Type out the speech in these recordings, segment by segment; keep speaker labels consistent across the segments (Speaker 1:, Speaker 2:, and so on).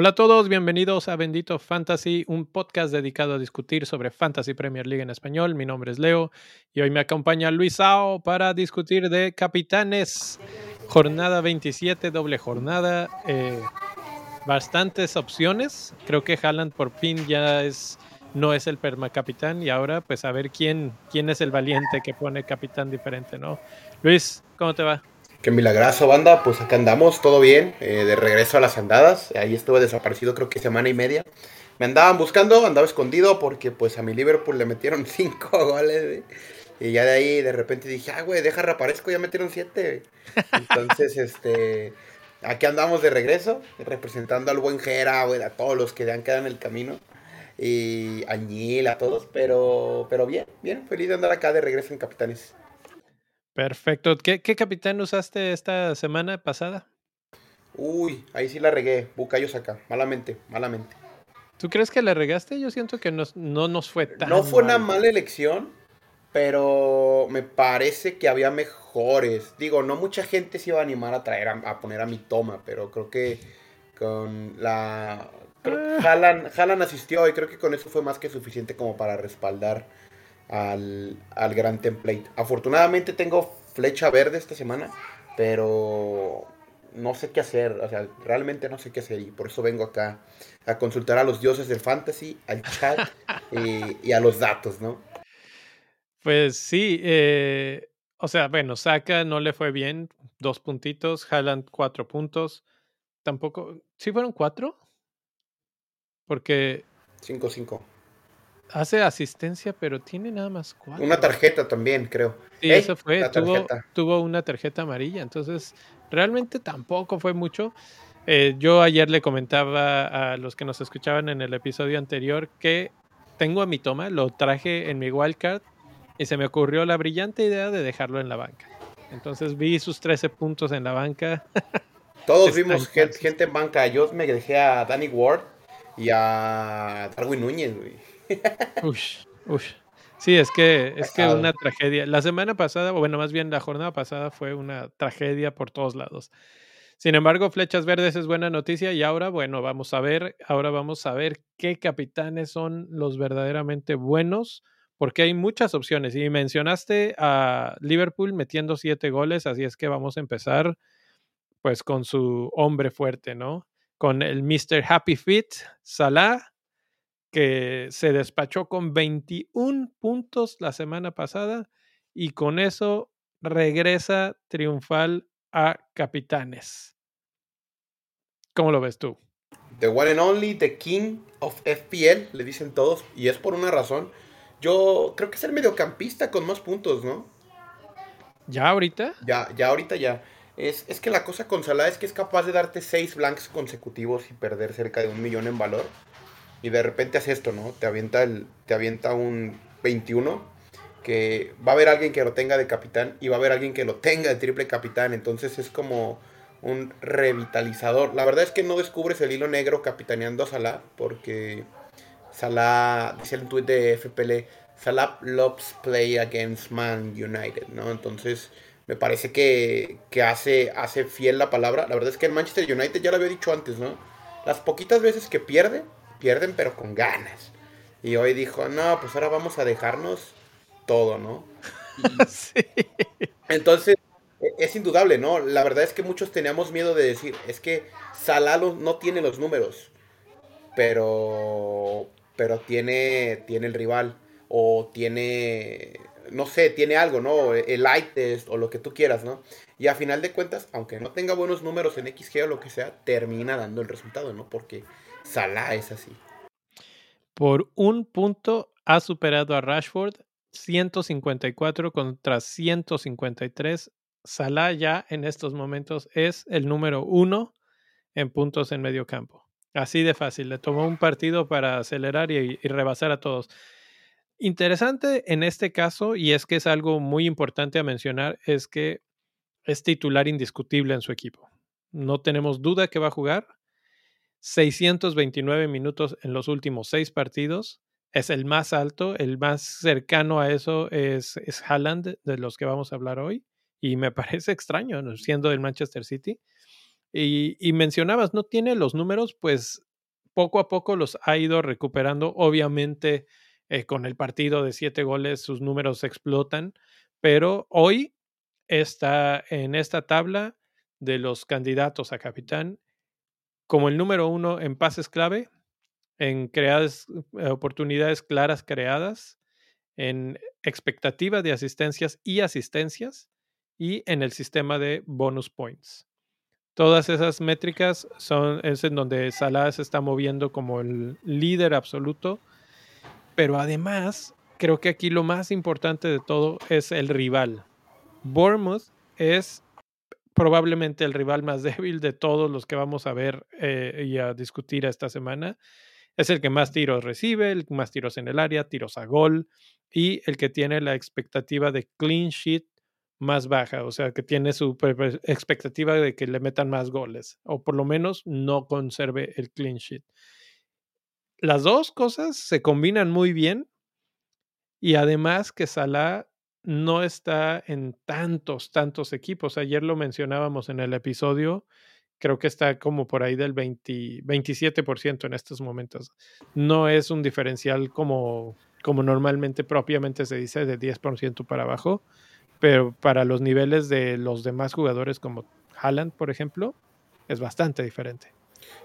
Speaker 1: Hola a todos, bienvenidos a Bendito Fantasy, un podcast dedicado a discutir sobre Fantasy Premier League en español. Mi nombre es Leo y hoy me acompaña Luis Sao para discutir de Capitanes. Jornada 27, doble jornada. Eh, bastantes opciones. Creo que Haaland por fin ya es no es el permacapitán y ahora pues a ver quién, quién es el valiente que pone capitán diferente, ¿no? Luis, ¿cómo te va?
Speaker 2: Qué milagroso, banda. Pues acá andamos, todo bien. Eh, de regreso a las andadas. Ahí estuve desaparecido creo que semana y media. Me andaban buscando, andaba escondido porque pues a mi Liverpool le metieron cinco goles. Y ya de ahí de repente dije, ah, güey, deja reaparezco, ya metieron siete. Entonces, este, aquí andamos de regreso, representando al buen Jera, güey, a todos los que han quedado en el camino. Y a Ñil, a todos, pero, pero bien, bien, feliz de andar acá de regreso en Capitanes.
Speaker 1: Perfecto. ¿Qué, capitán usaste esta semana pasada?
Speaker 2: Uy, ahí sí la regué. Bucayos acá. Malamente, malamente.
Speaker 1: ¿Tú crees que la regaste? Yo siento que no nos fue tan.
Speaker 2: No fue una mala elección, pero me parece que había mejores. Digo, no mucha gente se iba a animar a traer a, poner a mi toma, pero creo que con la. Jalan, ah. asistió y creo que con eso fue más que suficiente como para respaldar al, al gran template. Afortunadamente tengo flecha verde esta semana, pero no sé qué hacer, o sea, realmente no sé qué hacer y por eso vengo acá a consultar a los dioses del fantasy, al chat y, a los datos, ¿no?
Speaker 1: Pues sí, eh, o sea, bueno, Saka no le fue bien, dos puntitos, Haaland cuatro puntos, tampoco, ¿sí fueron cuatro? Porque...
Speaker 2: Cinco, cinco.
Speaker 1: Hace asistencia, pero tiene nada más cuatro.
Speaker 2: Una tarjeta también, creo.
Speaker 1: Sí, eso fue. Tuvo, tuvo, una tarjeta amarilla. Entonces, realmente tampoco fue mucho. Eh, yo ayer le comentaba a los que nos escuchaban en el episodio anterior que tengo a mi toma, lo traje en mi wildcard y se me ocurrió la brillante idea de dejarlo en la banca. Entonces vi sus 13 puntos en la banca.
Speaker 2: Todos vimos gente, en banca. Yo me dejé a Danny Ward y a Darwin Núñez, güey.
Speaker 1: Ush, ush. Sí, es que es que una tragedia. La semana pasada, o bueno, más bien la jornada pasada fue una tragedia por todos lados. Sin embargo, Flechas Verdes es buena noticia y ahora, bueno, vamos a ver, ahora vamos a ver qué capitanes son los verdaderamente buenos, porque hay muchas opciones. Y mencionaste a Liverpool metiendo siete goles, así es que vamos a empezar pues con su hombre fuerte, ¿no? Con el Mr. Happy Fit, Salah, que se despachó con 21 puntos la semana pasada y con eso regresa triunfal a Capitanes. ¿Cómo lo ves tú?
Speaker 2: The one and only, the king of FPL, le dicen todos, y es por una razón. Yo creo que es el mediocampista con más puntos, ¿no?
Speaker 1: ¿Ya ahorita?
Speaker 2: Ya, ya ahorita ya. Es, es que la cosa con Salah es que es capaz de darte seis blanks consecutivos y perder cerca de un millón en valor y de repente hace esto, ¿no? Te avienta, el, te avienta un 21, que va a haber alguien que lo tenga de capitán y va a haber alguien que lo tenga de triple capitán, entonces es como un revitalizador. La verdad es que no descubres el hilo negro capitaneando a Salah, porque Salah, dice el tweet de FPL, Salah loves play against Man United, ¿no? Entonces me parece que, que hace, hace fiel la palabra. La verdad es que el Manchester United ya lo había dicho antes, ¿no? Las poquitas veces que pierde, pierden pero con ganas. Y hoy dijo, no, pues ahora vamos a dejarnos todo, ¿no? sí. Entonces, e, es indudable, ¿no? La verdad es que muchos teníamos miedo de decir, es que Salah no tiene los números, pero, pero tiene, tiene el rival, o tiene, no sé, tiene algo, ¿no? El light test, o lo que tú quieras, ¿no? Y a final de cuentas, aunque no tenga buenos números en XG o lo que sea, termina dando el resultado, ¿no? Porque Salah es así.
Speaker 1: Por un punto ha superado a Rashford 154 contra 153. Salah ya en estos momentos es el número uno en puntos en medio campo. Así de fácil. Le tomó un partido para acelerar y, y rebasar a todos. Interesante en este caso, y es que es algo muy importante a mencionar, es que es titular indiscutible en su equipo. No tenemos duda que va a jugar 629 minutos en los últimos seis partidos. Es el más alto, el más cercano a eso es, es Haaland, de los que vamos a hablar hoy. Y me parece extraño, siendo del Manchester City. Y, y, mencionabas, no tiene los números, pues poco a poco los ha ido recuperando. Obviamente, eh, con el partido de siete goles, sus números explotan, pero hoy está en esta tabla de los candidatos a capitán como el número uno en pases clave, en creadas, eh, oportunidades claras creadas, en expectativa de asistencias y asistencias y en el sistema de bonus points. Todas esas métricas son es en donde Salah se está moviendo como el líder absoluto, pero además creo que aquí lo más importante de todo es el rival. Bournemouth es probablemente el rival más débil de todos los que vamos a ver eh, y a discutir esta semana. Es el que más tiros recibe, el más tiros en el área, tiros a gol y el que tiene la expectativa de clean sheet más baja, o sea, que tiene su expectativa de que le metan más goles, o por lo menos no conserve el clean sheet. Las dos cosas se combinan muy bien y además que Salah no está en tantos, tantos equipos. Ayer lo mencionábamos en el episodio, creo que está como por ahí del 20, 27% en estos momentos. No es un diferencial como, como normalmente propiamente se dice de 10% para abajo, pero para los niveles de los demás jugadores como Haaland, por ejemplo, es bastante diferente.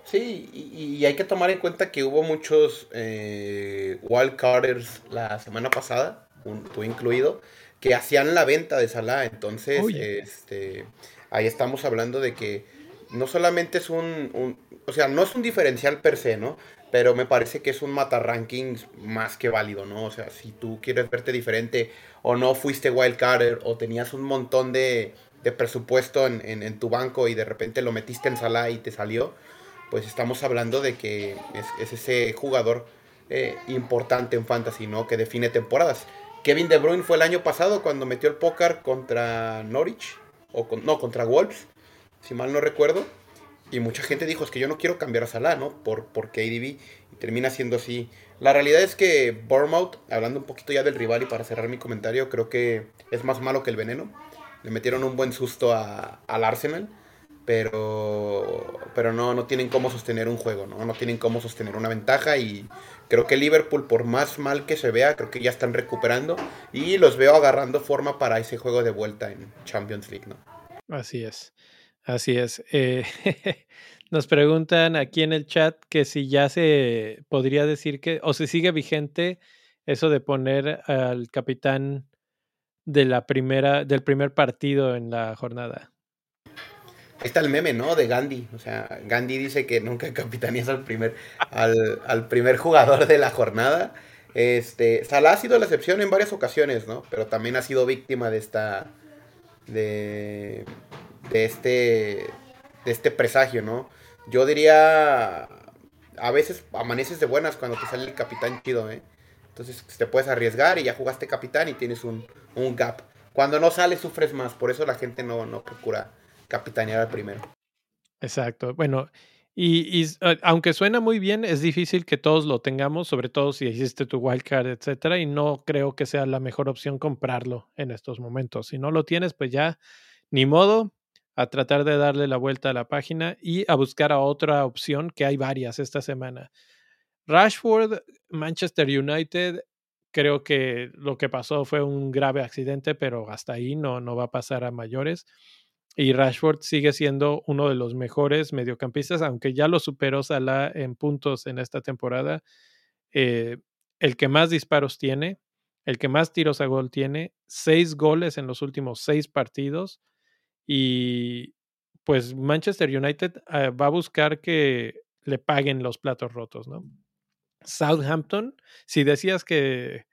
Speaker 2: Sí, y, hay que tomar en cuenta que hubo muchos eh, wildcarders la semana pasada, tú incluido, que hacían la venta de Salah. Entonces, este, ahí estamos hablando de que no solamente es un, un, o sea, no es un diferencial per se, ¿no? Pero me parece que es un mata rankings más que válido, ¿no? O sea, si tú quieres verte diferente o no fuiste wildcarder o tenías un montón de, presupuesto en, tu banco y de repente lo metiste en sala y te salió, pues estamos hablando de que es, ese jugador eh, importante en fantasy, ¿no? Que define temporadas. Kevin De Bruyne fue el año pasado cuando metió el póker contra Norwich, o no, contra Wolves, si mal no recuerdo. Y mucha gente dijo, es que yo no quiero cambiar a Salah, ¿no? Por, por termina siendo así. La realidad es que Bournemouth, hablando un poquito ya del rival y para cerrar mi comentario, creo que es más malo que el veneno. Le metieron un buen susto al Arsenal, pero, pero no, no tienen cómo sostener un juego, ¿no? No tienen cómo sostener una ventaja y creo que Liverpool, por más mal que se vea, creo que ya están recuperando y los veo agarrando forma para ese juego de vuelta en Champions League, ¿no?
Speaker 1: Así es, así es. Eh, Nos preguntan aquí en el chat que si ya se podría decir que, o si sigue vigente eso de poner al capitán de la primera, del primer partido en la jornada.
Speaker 2: Está el meme, ¿no? De Gandhi. O sea, Gandhi dice que nunca capitanías al primer, al, al primer jugador de la jornada. Este, Salah ha sido la excepción en varias ocasiones, ¿no? Pero también ha sido víctima de esta. de. de este. de este presagio, ¿no? Yo diría, a veces amaneces de buenas cuando te sale el capitán chido, ¿eh? Entonces te puedes arriesgar y ya jugaste capitán y tienes un, gap. Cuando no sale sufres más, por eso la gente no, no procura capitanear al primero.
Speaker 1: Exacto. Bueno, y, aunque suena muy bien, es difícil que todos lo tengamos, sobre todo si hiciste tu wildcard, etcétera, y no creo que sea la mejor opción comprarlo en estos momentos. Si no lo tienes, pues ya ni modo, a tratar de darle la vuelta a la página y a buscar a otra opción, que hay varias esta semana. Rashford, Manchester United, creo que lo que pasó fue un grave accidente, pero hasta ahí no, no va a pasar a mayores. Y Rashford sigue siendo uno de los mejores mediocampistas, aunque ya lo superó Salah en puntos en esta temporada. Eh, el que más disparos tiene, el que más tiros a gol tiene, seis goles en los últimos seis partidos y pues Manchester United ah, va a buscar que le paguen los platos rotos, ¿no? Southampton, si decías que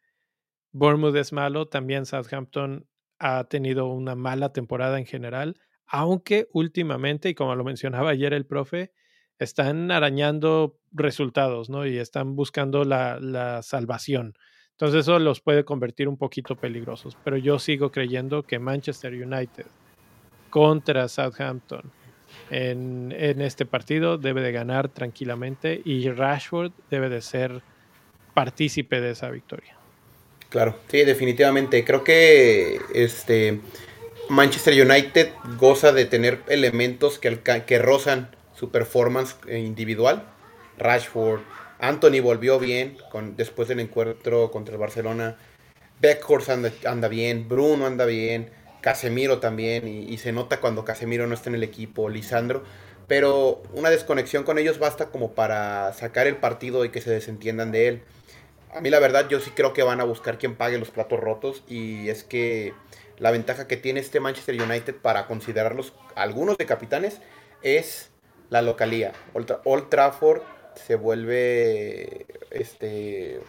Speaker 1: Bournemouth es malo, también Southampton ha tenido una mala temporada en general, aunque últimamente, y como lo mencionaba ayer el profe, están arañando resultados, ¿no? Y están buscando la, la salvación. Entonces eso los puede convertir un poquito peligrosos, pero yo sigo creyendo que Manchester United contra Southampton en, este partido debe de ganar tranquilamente y Rashford debe de ser partícipe de esa victoria.
Speaker 2: Claro, sí, definitivamente. Creo que este Manchester United goza de tener elementos que, que rozan su performance individual. Rashford. Anthony volvió bien después del encuentro contra el Barcelona. Beckhorst anda, anda bien, Bruno anda bien, Casemiro también, y, se nota cuando Casemiro no está en el equipo, Lisandro. Pero una desconexión con ellos basta como para sacar el partido y que se desentiendan de él. A mí la verdad yo sí creo que van a buscar quien pague los platos rotos y es que la ventaja que tiene este Manchester United para considerarlos algunos de capitanes es la localía. Old, Trafford se vuelve este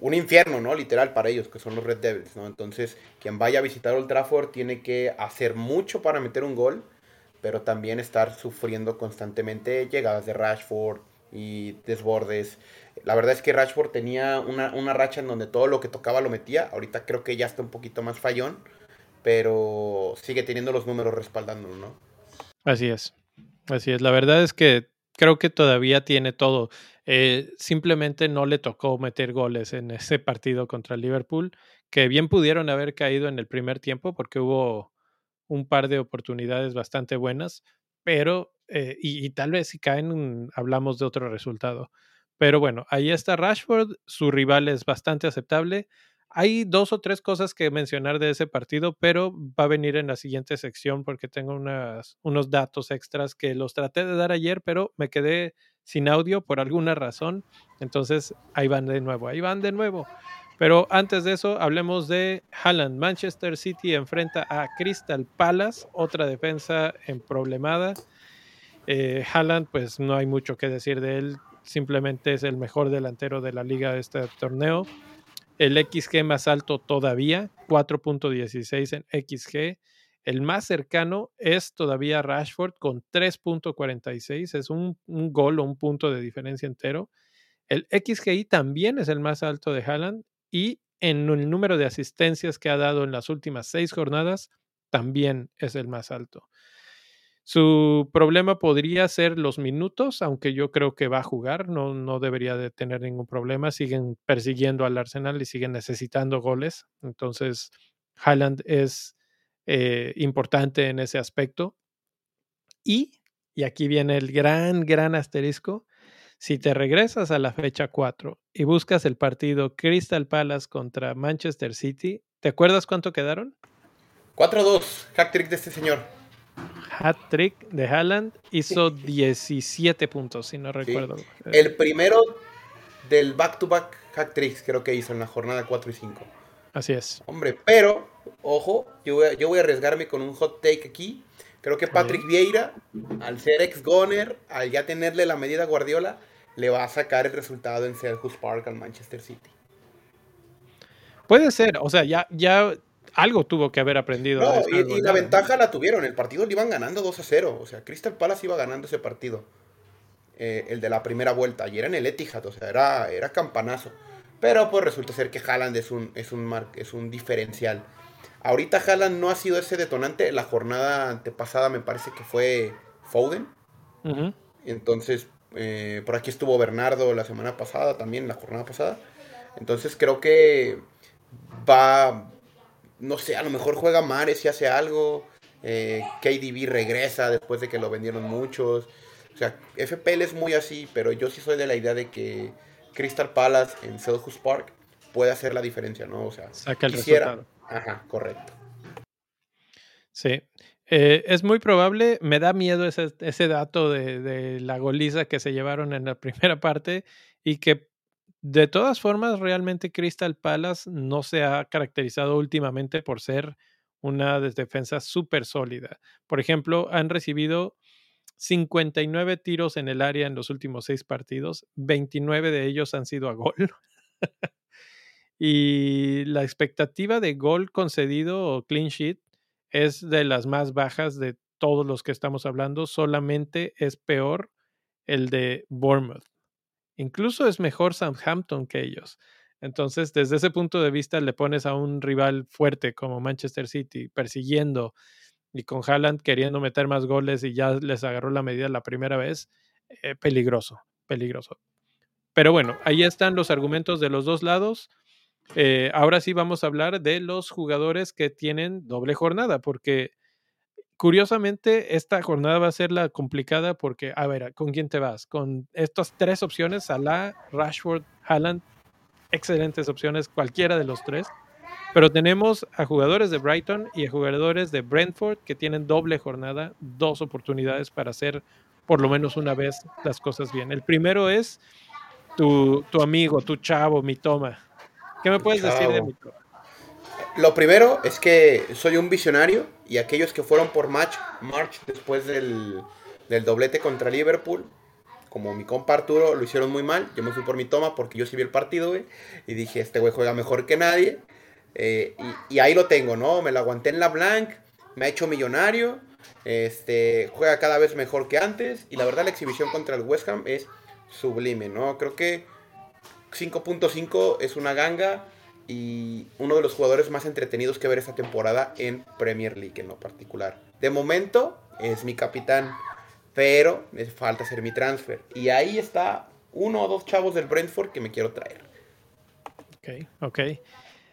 Speaker 2: un infierno, ¿no? Literal para ellos, que son los Red Devils, ¿no? Entonces, quien vaya a visitar Old Trafford tiene que hacer mucho para meter un gol, pero también estar sufriendo constantemente llegadas de Rashford y desbordes. La verdad es que Rashford tenía una, una racha en donde todo lo que tocaba lo metía. Ahorita creo que ya está un poquito más fallón, pero sigue teniendo los números respaldándolo, ¿no?
Speaker 1: Así es. Así es. La verdad es que creo que todavía tiene todo. Eh, simplemente no le tocó meter goles en ese partido contra el Liverpool, que bien pudieron haber caído en el primer tiempo porque hubo un par de oportunidades bastante buenas, pero, eh, y, y, tal vez si caen, hablamos de otro resultado. Pero bueno, ahí está Rashford, su rival es bastante aceptable. Hay dos o tres cosas que mencionar de ese partido, pero va a venir en la siguiente sección porque tengo unos datos extras que los traté de dar ayer, pero me quedé sin audio por alguna razón. Entonces ahí van de nuevo, ahí van de nuevo. Pero antes de eso, hablemos de Haaland. Manchester City enfrenta a Crystal Palace, otra defensa en problemada. Eh, Haaland, pues no hay mucho que decir de él, simplemente es el mejor delantero de la liga de este torneo el XG más alto todavía, 4.16 en XG. El más cercano es todavía Rashford con 3.46, es un, gol o un punto de diferencia entero. El XGI también es el más alto de Haaland y en el número de asistencias que ha dado en las últimas seis jornadas también es el más alto. Su problema podría ser los minutos, aunque yo creo que va a jugar, no, no debería de tener ningún problema. Siguen persiguiendo al Arsenal y siguen necesitando goles. Entonces, Haaland es eh, importante en ese aspecto. Y, y aquí viene el gran, gran asterisco. Si te regresas a la fecha 4 y buscas el partido Crystal Palace contra Manchester City, ¿te acuerdas cuánto quedaron?
Speaker 2: 4-2, hack trick de este señor
Speaker 1: hat-trick de Haaland, hizo 17 puntos, si no recuerdo.
Speaker 2: El primero del back-to-back hat-tricks creo que hizo en la jornada 4 y 5.
Speaker 1: Así es.
Speaker 2: Hombre, pero, ojo, yo voy, a, arriesgarme con un hot take aquí. Creo que Patrick Vieira, al ser ex-goner, al ya tenerle la medida Guardiola, le va a sacar el resultado en Selhurst Park al Manchester City.
Speaker 1: Puede ser, o sea, ya, ya algo tuvo que haber aprendido.
Speaker 2: No, y, la ventaja la tuvieron. El partido lo iban ganando 2 a 0. O sea, Crystal Palace iba ganando ese partido. Eh, el de la primera vuelta. Y era en el Etihad. O sea, era, era campanazo. Pero pues resulta ser que Haaland es un, es un, es un diferencial. Ahorita Haaland no ha sido ese detonante. La jornada antepasada me parece que fue Foden. Entonces, eh, por aquí estuvo Bernardo la semana pasada, también la jornada pasada. Entonces creo que va, no sé, a lo mejor juega Mares y hace algo. Eh, KDB regresa después de que lo vendieron muchos. O sea, FPL es muy así, pero yo sí soy de la idea de que Crystal Palace en Selhurst Park puede hacer la diferencia, ¿no? O sea,
Speaker 1: Saca el quisiera.
Speaker 2: Ajá, correcto.
Speaker 1: Sí. Eh, es muy probable, me da miedo ese, ese dato de, de, la goliza que se llevaron en la primera parte y que de todas formas, realmente Crystal Palace no se ha caracterizado últimamente por ser una defensa súper sólida. Por ejemplo, han recibido 59 tiros en el área en los últimos seis partidos, 29 de ellos han sido a gol. y la expectativa de gol concedido o clean sheet es de las más bajas de todos los que estamos hablando, solamente es peor el de Bournemouth. Incluso es mejor Southampton que ellos. Entonces, desde ese punto de vista, le pones a un rival fuerte como Manchester City persiguiendo y con Haaland queriendo meter más goles y ya les agarró la medida la primera vez, eh, peligroso, peligroso. Pero bueno, ahí están los argumentos de los dos lados. Eh, ahora sí vamos a hablar de los jugadores que tienen doble jornada, porque curiosamente, esta jornada va a ser la complicada porque, a ver, ¿con quién te vas? Con estas tres opciones, Salah, Rashford, Haaland, excelentes opciones, cualquiera de los tres. Pero tenemos a jugadores de Brighton y a jugadores de Brentford que tienen doble jornada, dos oportunidades para hacer por lo menos una vez las cosas bien. El primero es tu, amigo, tu chavo, mi toma. ¿Qué me puedes decir de mi toma?
Speaker 2: Lo primero es que soy un visionario y aquellos que fueron por match, March después del, doblete contra Liverpool, como mi compa Arturo, lo hicieron muy mal. Yo me fui por mi toma porque yo sí vi el partido, güey. Y dije, este güey juega mejor que nadie. Eh, y, ahí lo tengo, ¿no? Me lo aguanté en la blank, me ha hecho millonario, este, juega cada vez mejor que antes y la verdad la exhibición contra el West Ham es sublime, ¿no? Creo que 5.5 es una ganga y uno de los jugadores más entretenidos que ver esta temporada en Premier League en lo particular. De momento es mi capitán, pero me falta hacer mi transfer. Y ahí está uno o dos chavos del Brentford que me quiero traer.
Speaker 1: Ok, ok.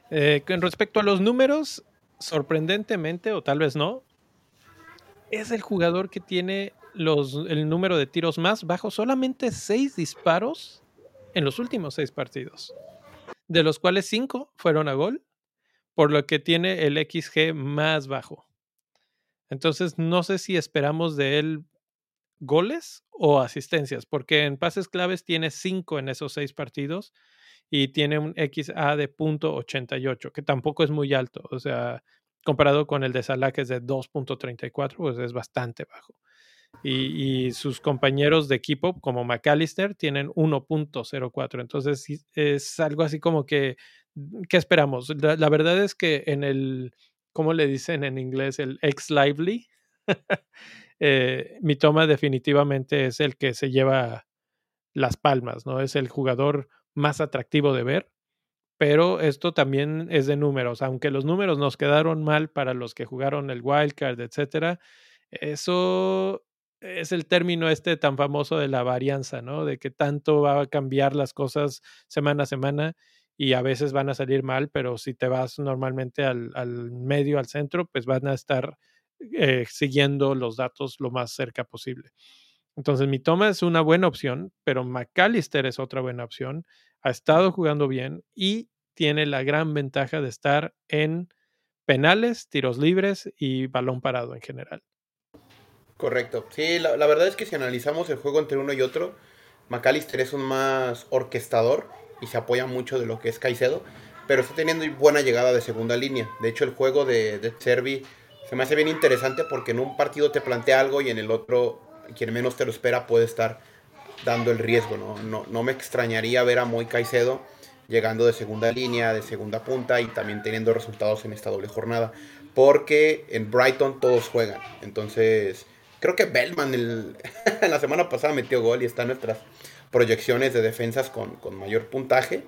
Speaker 1: Eh, con respecto a los números, sorprendentemente, o tal vez no, es el jugador que tiene los, el número de tiros más bajo, solamente seis disparos en los últimos seis partidos, de los cuales cinco fueron a gol, por lo que tiene el XG más bajo. Entonces, no sé si esperamos de él goles o asistencias, porque en pases claves tiene cinco en esos seis partidos y tiene un XA de .88, que tampoco es muy alto, o sea, comparado con el de Salah que es de 2.34, pues es bastante bajo. Y, sus compañeros de equipo, como McAllister, tienen 1.04. Entonces es algo así como que, ¿qué esperamos? La, verdad es que en el, ¿cómo le dicen en inglés? El ex lively. eh, mi toma definitivamente es el que se lleva las palmas, ¿no? Es el jugador más atractivo de ver, pero esto también es de números, aunque los números nos quedaron mal para los que jugaron el wildcard, etcétera, eso es el término este tan famoso de la varianza, ¿no? De que tanto va a cambiar las cosas semana a semana y a veces van a salir mal, pero si te vas normalmente al, medio, al centro, pues van a estar eh, siguiendo los datos lo más cerca posible. Entonces, mi toma es una buena opción, pero McAllister es otra buena opción. Ha estado jugando bien y tiene la gran ventaja de estar en penales, tiros libres y balón parado en general.
Speaker 2: Correcto. Sí, la, verdad es que si analizamos el juego entre uno y otro, McAllister es un más orquestador y se apoya mucho de lo que es Caicedo, pero está teniendo buena llegada de segunda línea. De hecho, el juego de, de Servi se me hace bien interesante porque en un partido te plantea algo y en el otro quien menos te lo espera puede estar dando el riesgo. ¿no? No, me extrañaría ver a Moy Caicedo llegando de segunda línea, de segunda punta y también teniendo resultados en esta doble jornada. Porque en Brighton todos juegan. Entonces, creo que Bellman en la semana pasada metió gol y está en nuestras proyecciones de defensas con, con mayor puntaje.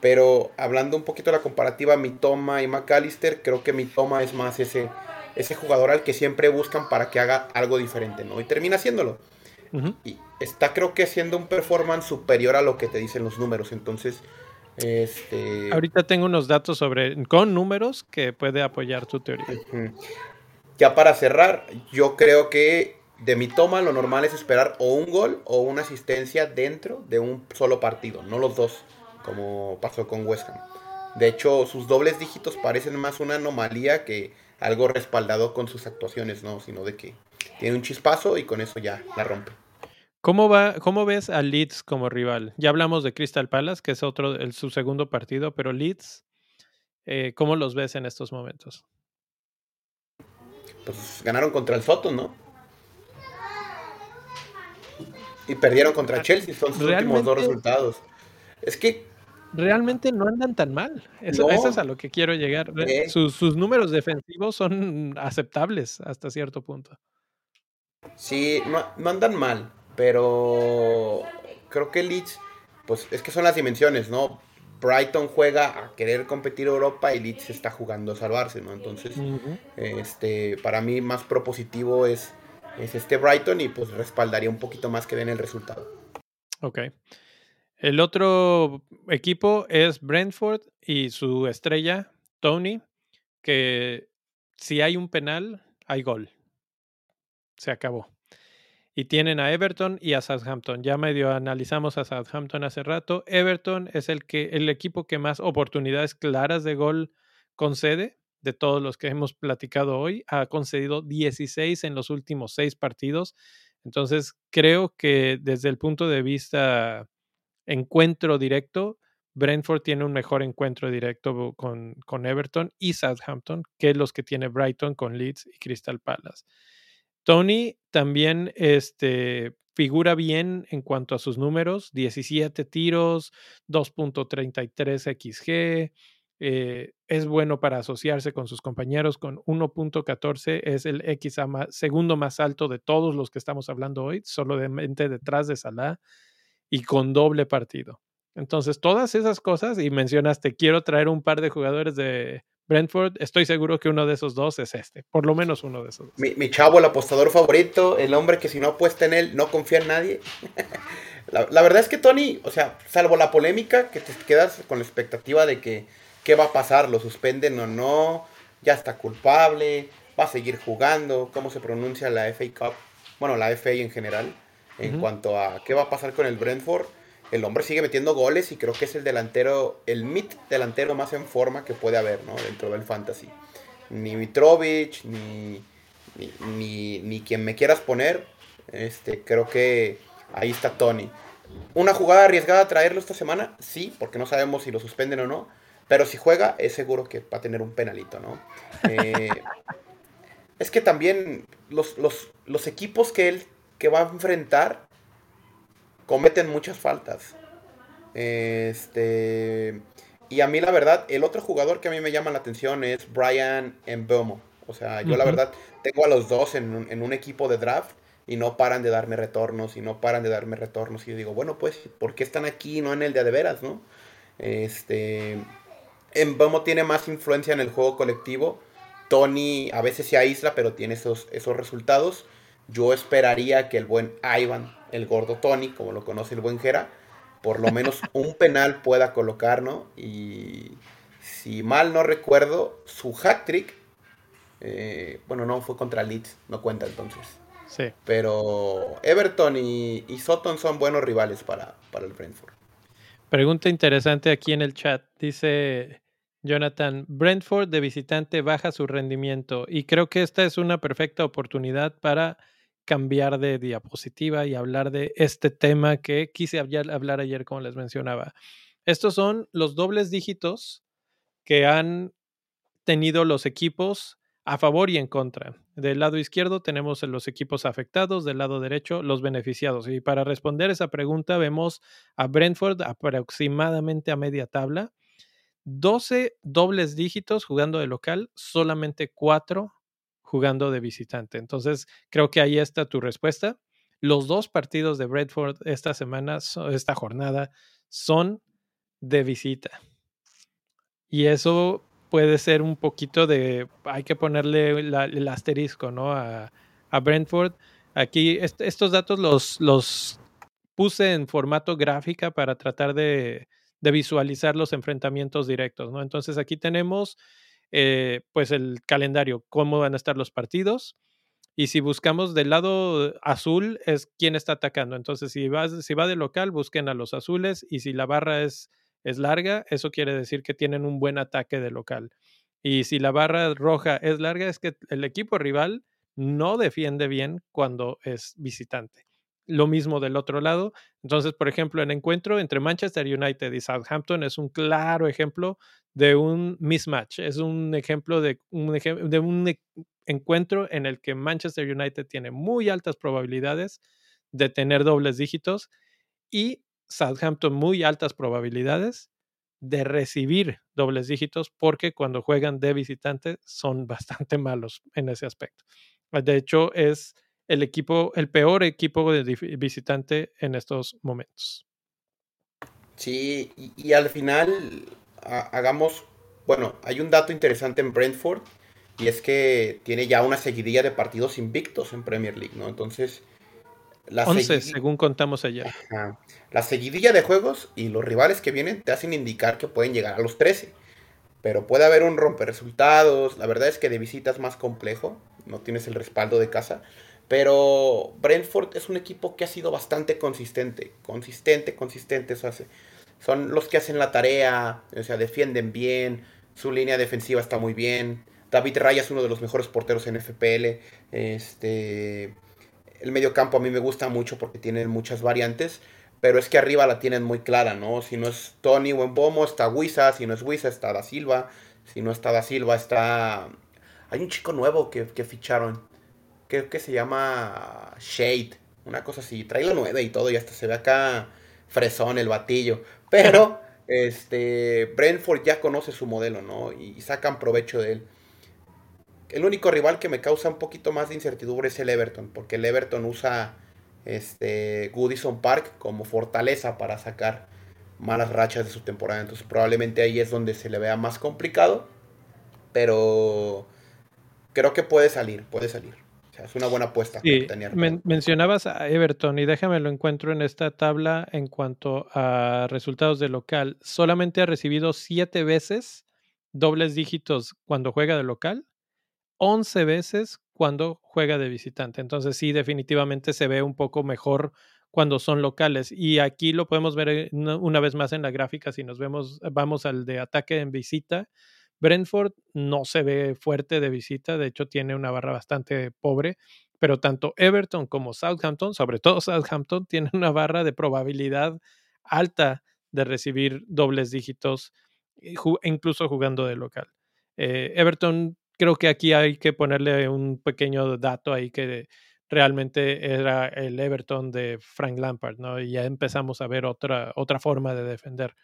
Speaker 2: Pero hablando un poquito de la comparativa Mitoma y McAllister, creo que Mitoma es más ese ese jugador al que siempre buscan para que haga algo diferente, ¿no? Y termina haciéndolo. Y está creo que haciendo un performance superior a lo que te dicen los números. Entonces, este...
Speaker 1: Ahorita tengo unos datos sobre, con números que puede apoyar tu teoría.
Speaker 2: Ya para cerrar, yo creo que de mi toma lo normal es esperar o un gol o una asistencia dentro de un solo partido, no los dos, como pasó con West Ham. De hecho, sus dobles dígitos parecen más una anomalía que algo respaldado con sus actuaciones, ¿no? Sino de que tiene un chispazo y con eso ya la rompe.
Speaker 1: ¿Cómo, va, ¿Cómo ves a Leeds como rival? Ya hablamos de Crystal Palace, que es otro, el, su segundo partido, pero Leeds, eh, ¿cómo los ves en estos momentos?
Speaker 2: Pues ganaron contra el Soto, ¿no? Y perdieron contra ah, Chelsea, son sus últimos dos resultados. Es que
Speaker 1: realmente no andan tan mal. Eso, es a lo que quiero llegar. Sus, números defensivos son aceptables hasta cierto punto.
Speaker 2: Sí, no, andan mal, pero creo que Leeds, pues es que son las dimensiones, ¿no? Brighton juega a querer competir Europa y Leeds está jugando a salvarse, ¿no? Entonces, este, para mí más propositivo es, es este Brighton y pues respaldaría un poquito más que den el resultado.
Speaker 1: Ok. El otro equipo es Brentford y su estrella, Tony, que si hay un penal, hay gol. se acabó. Y tienen a Everton y a Southampton. Ya medio analizamos a Southampton hace rato. Everton es el, que, el equipo que más oportunidades claras de gol concede de todos los que hemos platicado hoy. Ha concedido 16 en los últimos seis partidos. Entonces, creo que desde el punto de vista encuentro directo, Brentford tiene un mejor encuentro directo con, con, Everton y Southampton que los que tiene Brighton con Leeds y Crystal Palace. Tony también este, figura bien en cuanto a sus números, 17 tiros, 2.33 XG, eh, es bueno para asociarse con sus compañeros con 1.14, es el X segundo más alto de todos los que estamos hablando hoy, solamente detrás de Salah y con doble partido. Entonces, todas esas cosas, y mencionaste, quiero traer un par de jugadores de Brentford, estoy seguro que uno de esos dos es este, por lo menos uno de esos dos.
Speaker 2: Mi, chavo, el apostador favorito, el hombre que si no apuesta en él, no confía en nadie. la, la, verdad es que Tony, o sea, salvo la polémica, que te quedas con la expectativa de que qué va a pasar, lo suspenden o no, ya está culpable, va a seguir jugando, cómo se pronuncia la FA Cup, bueno, la FA en general, en cuanto a qué va a pasar con el Brentford. El hombre sigue metiendo goles y creo que es el delantero, el mit delantero más en forma que puede haber, ¿no? Dentro del fantasy. Ni Mitrovic, ni, ni, ni, quien me quieras poner, este, creo que ahí está Tony. ¿Una jugada arriesgada traerlo esta semana? Sí, porque no sabemos si lo suspenden o no pero si juega, es seguro que va a tener un penalito, ¿no? Eh, es que también los, los, equipos que él que va a enfrentar cometen muchas faltas. Este. Y a mí, la verdad, el otro jugador que a mí me llama la atención es Brian Mbomo. O sea, yo la verdad tengo a los dos en un, en un, equipo de draft y no paran de darme retornos y no paran de darme retornos. Y yo digo, bueno, pues, ¿por qué están aquí no en el de de veras, no? Este. Mbomo tiene más influencia en el juego colectivo. Tony a veces se aísla, pero tiene esos, esos resultados. Yo esperaría que el buen Ivan, el gordo Tony, como lo conoce el buen Jera, por lo menos un penal pueda colocar, ¿no? Y si mal no recuerdo, su hat trick, eh, bueno, no fue contra Leeds, no cuenta entonces.
Speaker 1: Sí.
Speaker 2: Pero Everton y, y Sutton son buenos rivales para, para el Brentford.
Speaker 1: Pregunta interesante aquí en el chat. Dice Jonathan, Brentford de visitante baja su rendimiento y creo que esta es una perfecta oportunidad para cambiar de diapositiva y hablar de este tema que quise hablar ayer, como les mencionaba. Estos son los dobles dígitos que han tenido los equipos a favor y en contra. Del lado izquierdo tenemos los equipos afectados, del lado derecho los beneficiados. Y para responder esa pregunta vemos a Brentford aproximadamente a media tabla 12 dobles dígitos jugando de local, solamente 4 jugando de visitante. Entonces, creo que ahí está tu respuesta. Los dos partidos de Bradford esta semana, esta jornada, son de visita. Y eso puede ser un poquito de, hay que ponerle el asterisco, ¿no? A, a Brentford. Aquí estos datos los, los puse en formato gráfica para tratar de, de visualizar los enfrentamientos directos, ¿no? Entonces aquí tenemos eh, pues el calendario, cómo van a estar los partidos. Y si buscamos del lado azul es quién está atacando. Entonces, si va, si va de local, busquen a los azules. Y si la barra es, es larga, eso quiere decir que tienen un buen ataque de local. Y si la barra roja es larga, es que el equipo rival no defiende bien cuando es visitante lo mismo del otro lado. Entonces, por ejemplo, el encuentro entre Manchester United y Southampton es un claro ejemplo de un mismatch, es un ejemplo de un, de un e, encuentro en el que Manchester United tiene muy altas probabilidades de tener dobles dígitos y Southampton muy altas probabilidades de recibir dobles dígitos porque cuando juegan de visitante son bastante malos en ese aspecto. De hecho, es el equipo, el peor equipo de visitante en estos momentos.
Speaker 2: Sí, y, al final hagamos, bueno, hay un dato interesante en Brentford y es que tiene ya una seguidilla de partidos invictos en Premier League, ¿no? Entonces,
Speaker 1: la 11, según contamos ayer.
Speaker 2: La seguidilla de juegos y los rivales que vienen te hacen indicar que pueden llegar a los 13. Pero puede haber un romper resultados. La verdad es que de visita es más complejo. No tienes el respaldo de casa. Pero Brentford es un equipo que ha sido bastante consistente, consistente, consistente, eso hace. Son los que hacen la tarea, o sea, defienden bien, su línea defensiva está muy bien. David Raya es uno de los mejores porteros en FPL. Este, el medio campo a mí me gusta mucho porque tiene muchas variantes pero es que arriba la tienen muy clara, ¿no? Si no es Tony o Bomo, está Wisa, si no es Wisa, está Da Silva, si no está Da Silva, está... Hay un chico nuevo que, ficharon, creo que se llama Shade, una cosa así, trae la nueve y todo, y hasta se ve acá fresón el batillo, pero este Brentford ya conoce su modelo, ¿no? Y sacan provecho de él. El único rival que me causa un poquito más de incertidumbre es el Everton, porque el Everton usa este, Goodison Park como fortaleza para sacar malas rachas de su temporada. Entonces probablemente ahí es donde se le vea más complicado. Pero creo que puede salir, puede salir. O sea, es una buena apuesta.
Speaker 1: mencionabas a Everton y déjame lo encuentro en esta tabla en cuanto a resultados de local. Solamente ha recibido siete veces dobles dígitos cuando juega de local, 11 veces cuando juega de visitante. Entonces sí, definitivamente se ve un poco mejor cuando son locales. Y aquí lo podemos ver eh, una vez más en la gráfica, si nos vemos, vamos al de ataque en visita. Brentford no se ve fuerte de visita, de hecho tiene una barra bastante pobre, pero tanto Everton como Southampton, sobre todo Southampton, tienen una barra de probabilidad alta de recibir dobles dígitos, incluso jugando de local. Eh, Everton creo que aquí hay que ponerle un pequeño dato ahí que realmente era el Everton de Frank Lampard, ¿no? Y ya empezamos a ver otra, otra forma de defender.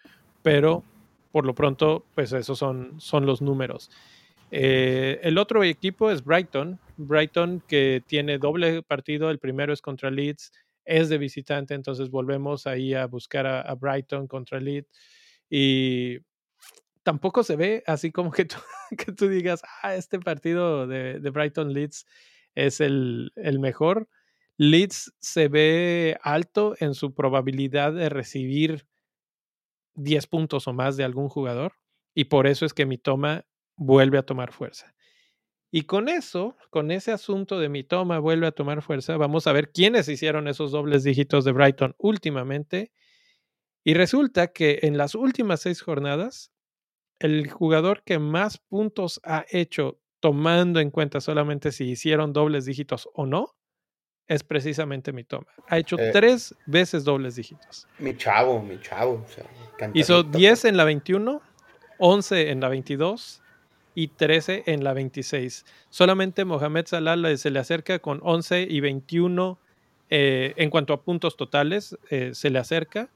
Speaker 1: Pero por lo pronto, pues esos son, son los números. Eh, el otro equipo es Brighton. Brighton que tiene doble partido. El primero es contra Leeds, es de visitante, entonces volvemos ahí a buscar a, Brighton contra Leeds. Y tampoco se ve así como que tú, que tú digas, ah, este partido de, Brighton Leeds es el, mejor. Leeds se ve alto en su probabilidad de recibir 10 puntos o más de algún jugador y por eso es que mi toma vuelve a tomar fuerza. Y con eso, con ese asunto de mi toma vuelve a tomar fuerza, vamos a ver quiénes hicieron esos dobles dígitos de Brighton últimamente. Y resulta que en las últimas seis jornadas, el jugador que más puntos ha hecho tomando en cuenta solamente si hicieron dobles dígitos o no, es precisamente mi toma. Ha hecho eh, tres veces dobles dígitos.
Speaker 2: Mi chavo, mi chavo.
Speaker 1: Hizo 10 en la 21, 11 en la 22 y 13 en la 26. Solamente Mohamed Salah se le acerca con 11 y 21 eh, en cuanto a puntos totales, eh, se le acerca.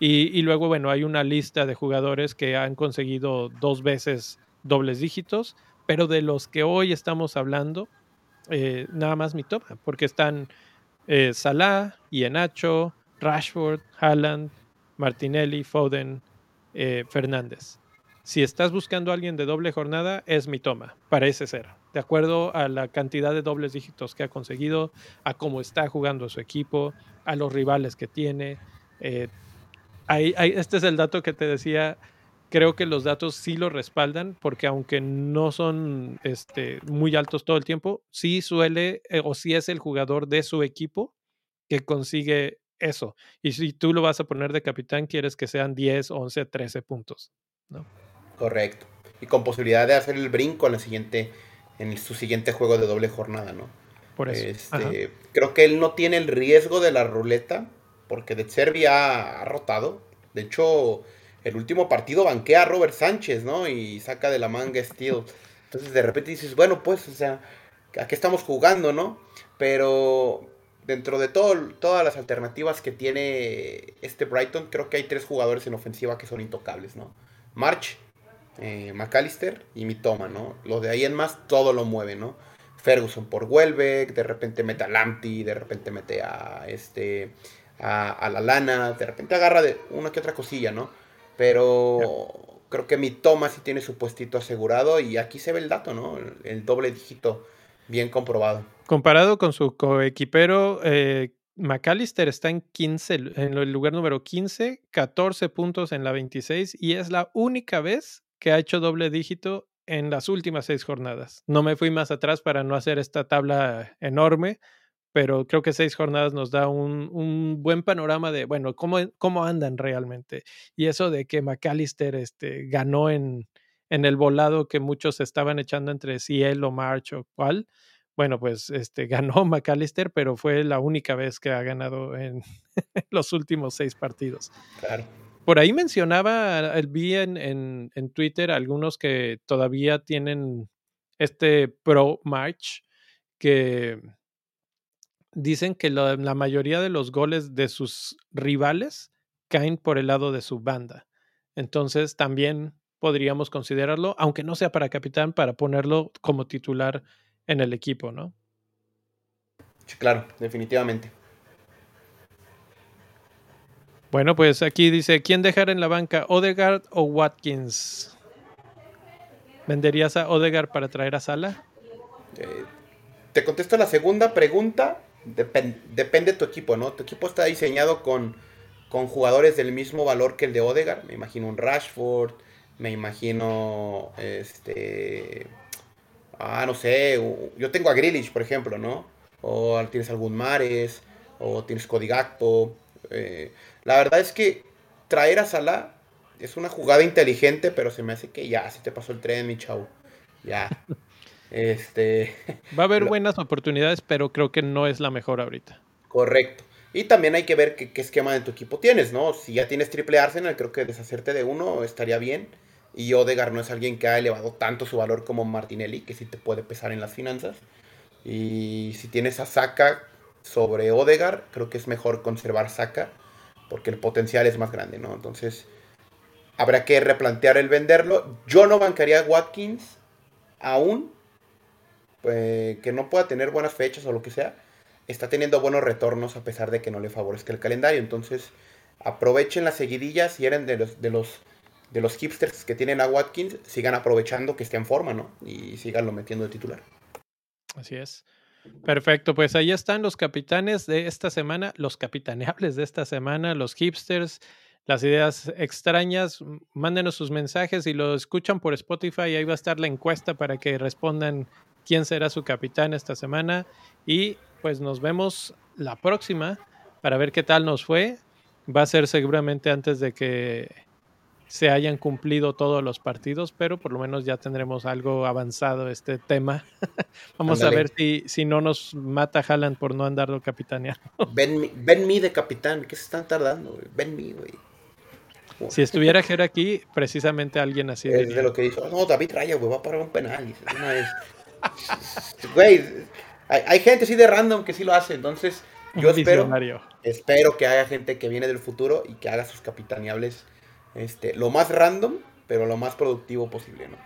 Speaker 1: Y, luego, bueno, hay una lista de jugadores que han conseguido dos veces dobles dígitos, pero de los que hoy estamos hablando, eh, nada más mi toma, porque están eh, Salah, Ienacho, Rashford, Haaland, Martinelli, Foden, eh, Fernández. Si estás buscando a alguien de doble jornada, es mi toma, parece ser. De acuerdo a la cantidad de dobles dígitos que ha conseguido, a cómo está jugando su equipo, a los rivales que tiene. Eh, este es el dato que te decía. Creo que los datos sí lo respaldan, porque aunque no son este, muy altos todo el tiempo, sí suele eh, o sí es el jugador de su equipo que consigue eso. Y si tú lo vas a poner de capitán, quieres que sean 10, 11, 13 puntos. ¿no?
Speaker 2: Correcto. Y con posibilidad de hacer el brinco en, la siguiente, en su siguiente juego de doble jornada, ¿no?
Speaker 1: Por eso.
Speaker 2: Este, creo que él no tiene el riesgo de la ruleta porque de Serbia ha rotado. De hecho, el último partido banquea a Robert Sánchez, ¿no? Y saca de la manga Steel. Entonces de repente dices, bueno, pues, o sea, ¿a qué estamos jugando, no? Pero dentro de todo, todas las alternativas que tiene este Brighton, creo que hay tres jugadores en ofensiva que son intocables, ¿no? March, eh, McAllister y Mitoma, ¿no? Lo de ahí en más, todo lo mueve, ¿no? Ferguson por Welbeck, de repente mete a Lamptey, de repente mete a este a, la lana, de repente agarra de una que otra cosilla, ¿no? Pero creo que mi toma sí tiene su puestito asegurado y aquí se ve el dato, ¿no? El, doble dígito bien comprobado.
Speaker 1: Comparado con su coequipero, eh, McAllister está en 15, en el lugar número 15, 14 puntos en la 26 y es la única vez que ha hecho doble dígito en las últimas seis jornadas. No me fui más atrás para no hacer esta tabla enorme, pero creo que seis jornadas nos da un, un buen panorama de, bueno, cómo, cómo andan realmente. Y eso de que McAllister este, ganó en, en el volado que muchos estaban echando entre si él o March o cuál. Bueno, pues este ganó McAllister, pero fue la única vez que ha ganado en los últimos seis partidos.
Speaker 2: Claro.
Speaker 1: Por ahí mencionaba, vi en, en, en Twitter algunos que todavía tienen este Pro March, que dicen que la, la, mayoría de los goles de sus rivales caen por el lado de su banda. Entonces también podríamos considerarlo, aunque no sea para capitán, para ponerlo como titular en el equipo, ¿no?
Speaker 2: Sí, claro, definitivamente.
Speaker 1: Bueno, pues aquí dice, ¿quién dejar en la banca, Odegaard o Watkins? ¿Venderías a Odegaard para traer a Sala?
Speaker 2: Eh, te contesto la segunda pregunta. Depende de tu equipo, ¿no? Tu equipo está diseñado con, con jugadores del mismo valor que el de Odegaard. Me imagino un Rashford, me imagino este ah, no sé, yo tengo a Grealish, por ejemplo, ¿no? O tienes algún Mares, o tienes Codigacto. Eh, la verdad es que traer a Salah es una jugada inteligente, pero se me hace que ya, se te pasó el tren, mi chavo. Ya. este.
Speaker 1: Va a haber buenas oportunidades, pero creo que no es la mejor ahorita.
Speaker 2: Correcto. Y también hay que ver qué, qué esquema de tu equipo tienes, ¿no? Si ya tienes triple Arsenal, creo que deshacerte de uno estaría bien. Y Odegar no es alguien que ha elevado tanto su valor como Martinelli, que sí te puede pesar en las finanzas. Y si tienes a Saka sobre Odegar, creo que es mejor conservar Saka, porque el potencial es más grande, ¿no? Entonces, habrá que replantear el venderlo. Yo no bancaría a Watkins aún, eh, que no pueda tener buenas fechas o lo que sea. Está teniendo buenos retornos a pesar de que no le favorezca el calendario. Entonces, aprovechen las seguidillas y eran de los, de los de los hipsters que tienen a Watkins sigan aprovechando que esté en forma, ¿no? Y siganlo metiendo de titular.
Speaker 1: Así es. Perfecto, pues ahí están los capitanes de esta semana, los capitaneables de esta semana, los hipsters, las ideas extrañas. Mándenos sus mensajes y lo escuchan por Spotify. Ahí va a estar la encuesta para que respondan quién será su capitán esta semana. Y pues nos vemos la próxima para ver qué tal nos fue. Va a ser seguramente antes de que se hayan cumplido todos los partidos, pero por lo menos ya tendremos algo avanzado este tema. Vamos a ver si, si no nos mata Haaland por no andarlo capitaneando.
Speaker 2: ven, ven mi de capitán, ¿qué se están tardando? Ven mi, güey.
Speaker 1: Si estuviera Ger aquí, precisamente alguien así.
Speaker 2: Es de lo que dijo, no, David Raya, güey, va a parar un penal. Güey, hay, hay, gente así de random que sí lo hace, entonces yo espero, espero que haya gente que viene del futuro y que haga sus capitaneables este, lo más random, pero lo más productivo posible, ¿no?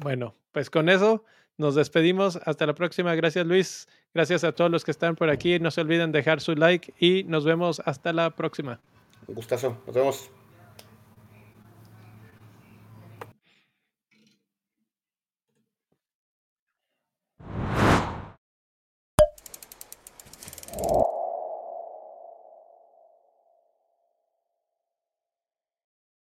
Speaker 1: Bueno, pues con eso nos despedimos. Hasta la próxima. Gracias, Luis. Gracias a todos los que están por aquí. No se olviden dejar su like y nos vemos hasta la próxima.
Speaker 2: Un gustazo. Nos vemos.